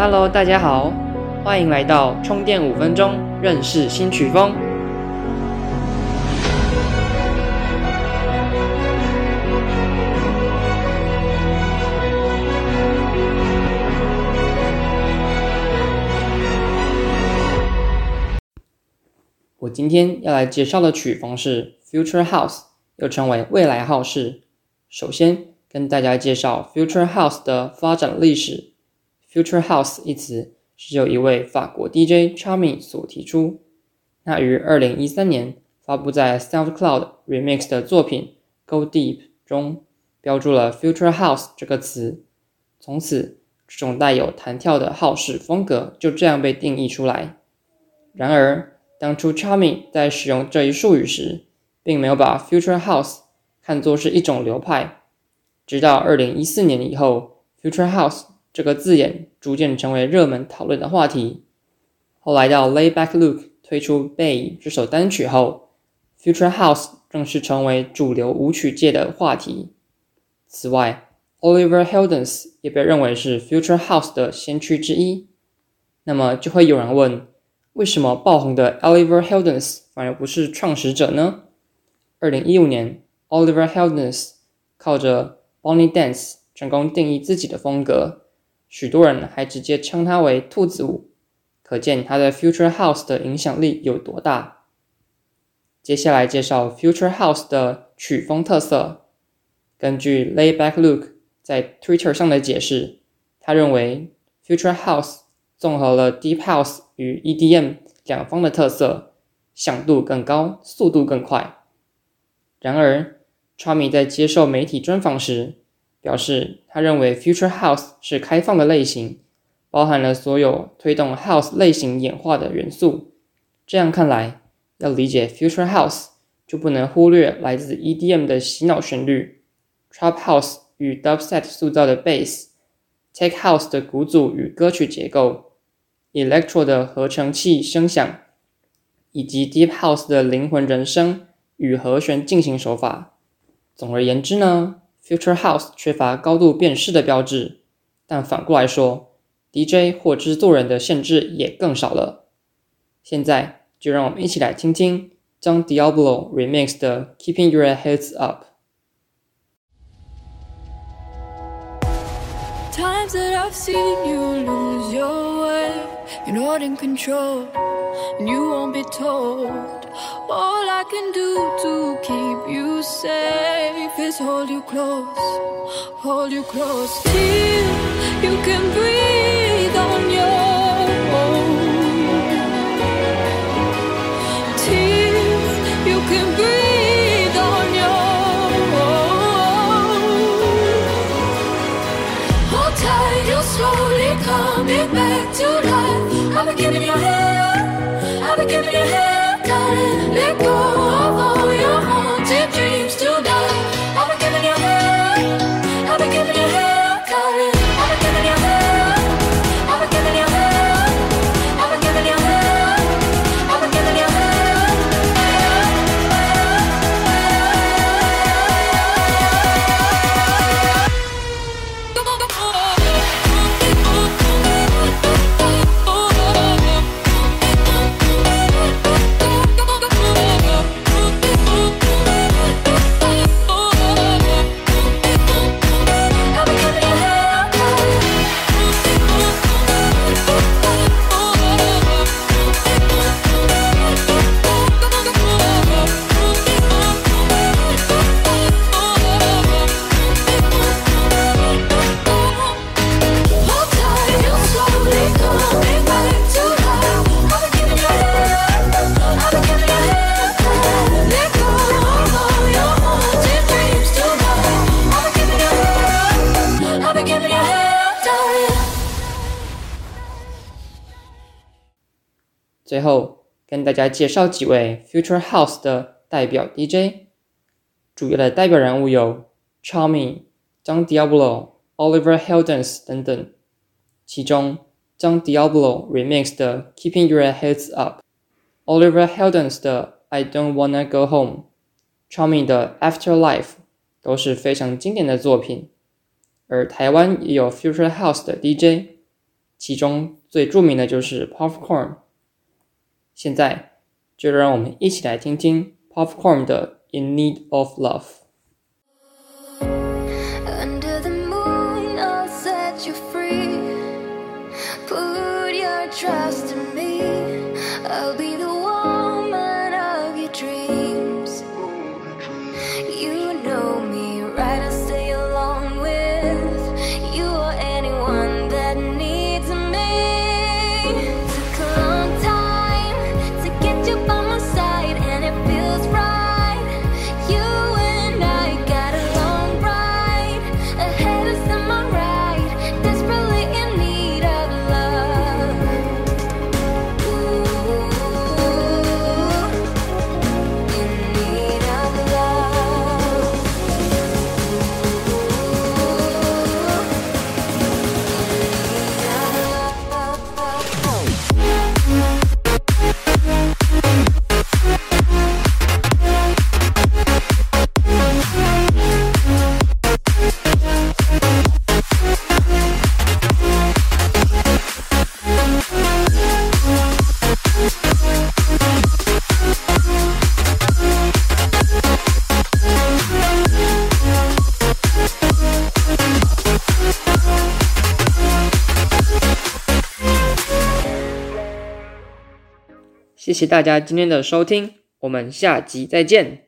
Hello，大家好，欢迎来到充电五分钟认识新曲风。我今天要来介绍的曲风是 Future House，又称为未来号式。首先跟大家介绍 Future House 的发展历史。Future House 一词是由一位法国 DJ Charmy 所提出。那于二零一三年发布在 SoundCloud Remix 的作品《Go Deep》中，标注了 Future House 这个词。从此，这种带有弹跳的 House 风格就这样被定义出来。然而，当初 Charmy 在使用这一术语时，并没有把 Future House 看作是一种流派。直到二零一四年以后，Future House 这个字眼逐渐成为热门讨论的话题。后来到 Layback Luke 推出《Bay》这首单曲后，Future House 正式成为主流舞曲界的话题。此外，Oliver Heldens 也被认为是 Future House 的先驱之一。那么就会有人问。为什么爆红的 Oliver Heldens 反而不是创始者呢？二零一五年，Oliver Heldens 靠着 Bonnie Dance 成功定义自己的风格，许多人还直接称他为“兔子舞”，可见他在 Future House 的影响力有多大。接下来介绍 Future House 的曲风特色。根据 Layback Luke 在 Twitter 上的解释，他认为 Future House 综合了 Deep House 与 EDM 两方的特色，响度更高，速度更快。然而，Charmy 在接受媒体专访时表示，他认为 Future House 是开放的类型，包含了所有推动 House 类型演化的元素。这样看来，要理解 Future House 就不能忽略来自 EDM 的洗脑旋律，Trap House 与 Dubstep 塑造的 Bass，Tech House 的鼓组与歌曲结构。Electro 的合成器声响，以及 Deep House 的灵魂人声与和弦进行手法。总而言之呢，Future House 缺乏高度辨识的标志，但反过来说，DJ 或制作人的限制也更少了。现在就让我们一起来听听张 Diablo Remix 的 Keeping Your Heads Up。Times that I've seen you lose your way, you're not in control, and you won't be told. All I can do to keep you safe is hold you close, hold you close till you can breathe on your slowly coming back to life. I've been giving you hell, I've been giving you hell. Gotta let go of all your haunted 最后跟大家介绍几位 Future House 的代表 DJ，主要的代表人物有 Charmy、John Diablo、Oliver Heldens 等等。其中，John Diablo remix 的 Keeping Your Heads Up，Oliver Heldens 的 I Don't Wanna Go Home，Charmy 的 Afterlife 都是非常经典的作品。而台湾也有 Future House 的 DJ，其中最著名的就是 Popcorn。现在就让我们一起来听听 Popcorn 的《In Need of Love》。 Under the moon, I'll set you free. Put your trust in me. I'll be the woman of your dreams. You know me, right? 谢谢大家今天的收听，我们下集再见。